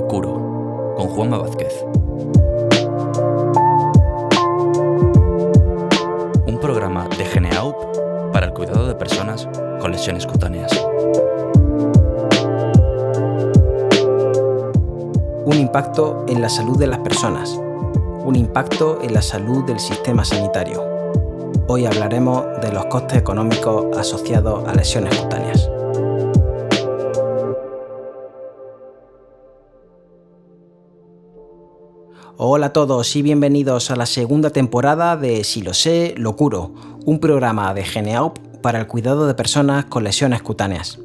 Locuro, con Juanma Vázquez. Un programa de Geneaup para el cuidado de personas con lesiones cutáneas. Un impacto en la salud de las personas. Un impacto en la salud del sistema sanitario. Hoy hablaremos de los costes económicos asociados a lesiones cutáneas. Hola a todos y bienvenidos a la segunda temporada de Si lo sé, lo curo, un programa de GeneAup para el cuidado de personas con lesiones cutáneas.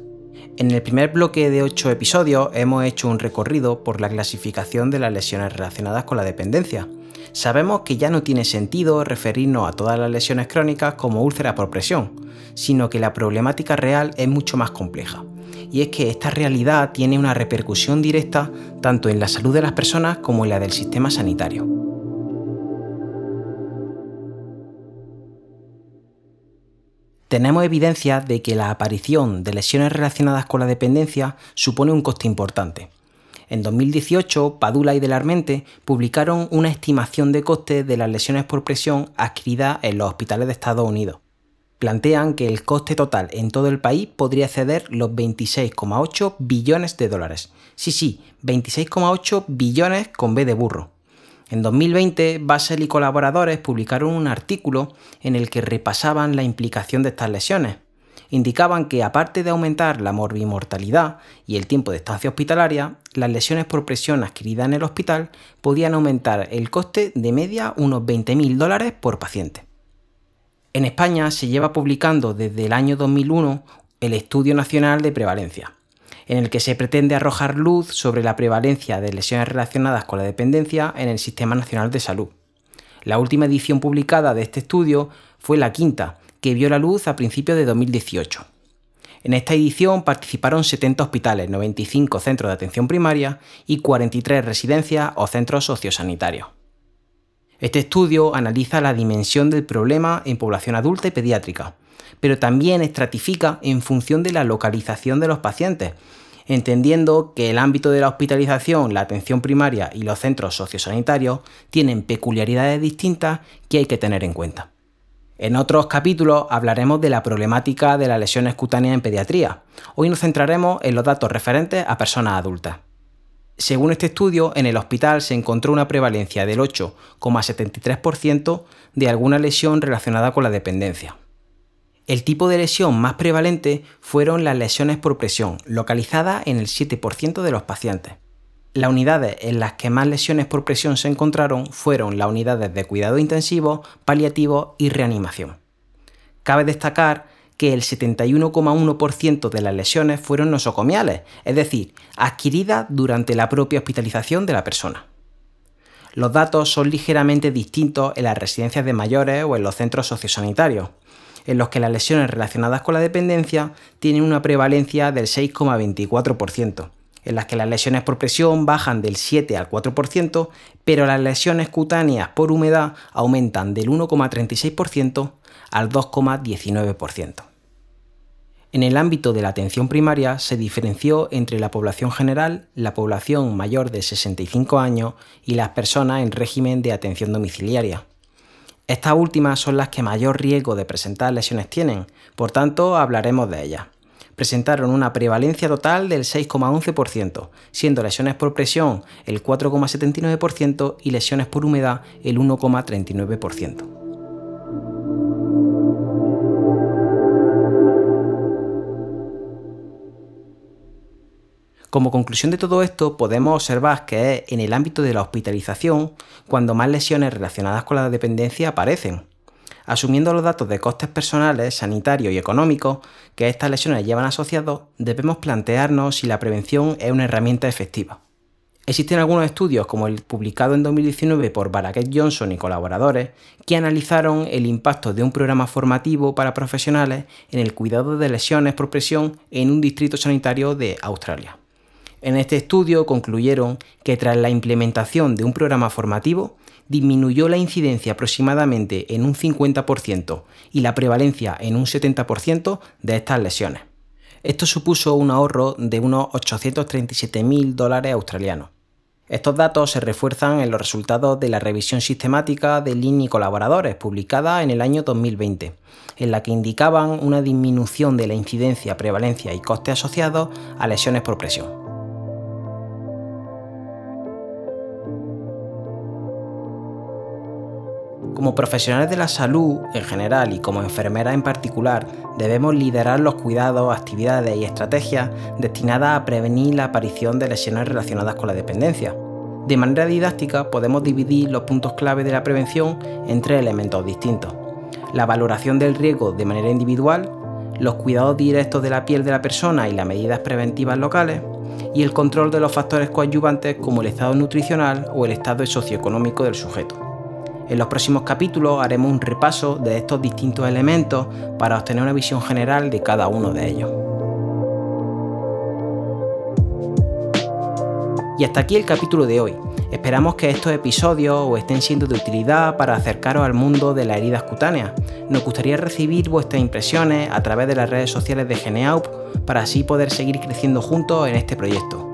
En el primer bloque de 8 episodios hemos hecho un recorrido por la clasificación de las lesiones relacionadas con la dependencia. Sabemos que ya no tiene sentido referirnos a todas las lesiones crónicas como úlceras por presión, sino que la problemática real es mucho más compleja y es que esta realidad tiene una repercusión directa tanto en la salud de las personas como en la del sistema sanitario. Tenemos evidencia de que la aparición de lesiones relacionadas con la dependencia supone un coste importante. En 2018, Padula y Delarmente publicaron una estimación de coste de las lesiones por presión adquiridas en los hospitales de Estados Unidos plantean que el coste total en todo el país podría exceder los 26,8 billones de dólares. Sí, sí, 26,8 billones con B de burro. En 2020, Basel y colaboradores publicaron un artículo en el que repasaban la implicación de estas lesiones. Indicaban que aparte de aumentar la morbimortalidad y el tiempo de estancia hospitalaria, las lesiones por presión adquiridas en el hospital podían aumentar el coste de media unos 20.000 dólares por paciente. En España se lleva publicando desde el año 2001 el Estudio Nacional de Prevalencia, en el que se pretende arrojar luz sobre la prevalencia de lesiones relacionadas con la dependencia en el Sistema Nacional de Salud. La última edición publicada de este estudio fue la quinta, que vio la luz a principios de 2018. En esta edición participaron 70 hospitales, 95 centros de atención primaria y 43 residencias o centros sociosanitarios. Este estudio analiza la dimensión del problema en población adulta y pediátrica, pero también estratifica en función de la localización de los pacientes, entendiendo que el ámbito de la hospitalización, la atención primaria y los centros sociosanitarios tienen peculiaridades distintas que hay que tener en cuenta. En otros capítulos hablaremos de la problemática de las lesiones cutáneas en pediatría. Hoy nos centraremos en los datos referentes a personas adultas. Según este estudio, en el hospital se encontró una prevalencia del 8,73% de alguna lesión relacionada con la dependencia. El tipo de lesión más prevalente fueron las lesiones por presión, localizadas en el 7% de los pacientes. Las unidades en las que más lesiones por presión se encontraron fueron las unidades de cuidado intensivo, paliativo y reanimación. Cabe destacar que el 71,1% de las lesiones fueron nosocomiales, es decir, adquiridas durante la propia hospitalización de la persona. Los datos son ligeramente distintos en las residencias de mayores o en los centros sociosanitarios, en los que las lesiones relacionadas con la dependencia tienen una prevalencia del 6,24%, en las que las lesiones por presión bajan del 7 al 4%, pero las lesiones cutáneas por humedad aumentan del 1,36% al 2,19%. En el ámbito de la atención primaria se diferenció entre la población general, la población mayor de 65 años y las personas en régimen de atención domiciliaria. Estas últimas son las que mayor riesgo de presentar lesiones tienen, por tanto hablaremos de ellas. Presentaron una prevalencia total del 6,11%, siendo lesiones por presión el 4,79% y lesiones por humedad el 1,39%. Como conclusión de todo esto, podemos observar que es en el ámbito de la hospitalización cuando más lesiones relacionadas con la dependencia aparecen. Asumiendo los datos de costes personales, sanitarios y económicos que estas lesiones llevan asociados, debemos plantearnos si la prevención es una herramienta efectiva. Existen algunos estudios, como el publicado en 2019 por Baraket Johnson y colaboradores, que analizaron el impacto de un programa formativo para profesionales en el cuidado de lesiones por presión en un distrito sanitario de Australia. En este estudio concluyeron que tras la implementación de un programa formativo, disminuyó la incidencia aproximadamente en un 50% y la prevalencia en un 70% de estas lesiones. Esto supuso un ahorro de unos 837.000 dólares australianos. Estos datos se refuerzan en los resultados de la revisión sistemática de Lean y colaboradores, publicada en el año 2020, en la que indicaban una disminución de la incidencia, prevalencia y coste asociados a lesiones por presión. Como profesionales de la salud en general y como enfermeras en particular, debemos liderar los cuidados, actividades y estrategias destinadas a prevenir la aparición de lesiones relacionadas con la dependencia. De manera didáctica podemos dividir los puntos clave de la prevención en tres elementos distintos. La valoración del riesgo de manera individual, los cuidados directos de la piel de la persona y las medidas preventivas locales, y el control de los factores coadyuvantes como el estado nutricional o el estado socioeconómico del sujeto. En los próximos capítulos haremos un repaso de estos distintos elementos para obtener una visión general de cada uno de ellos. Y hasta aquí el capítulo de hoy. Esperamos que estos episodios os estén siendo de utilidad para acercaros al mundo de las heridas cutáneas. Nos gustaría recibir vuestras impresiones a través de las redes sociales de Geneaup para así poder seguir creciendo juntos en este proyecto.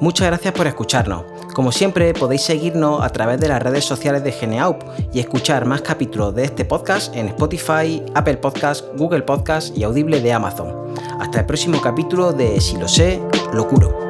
Muchas gracias por escucharnos. Como siempre, podéis seguirnos a través de las redes sociales de Geneaup y escuchar más capítulos de este podcast en Spotify, Apple Podcast, Google Podcast y Audible de Amazon. Hasta el próximo capítulo de Si lo sé, lo curo.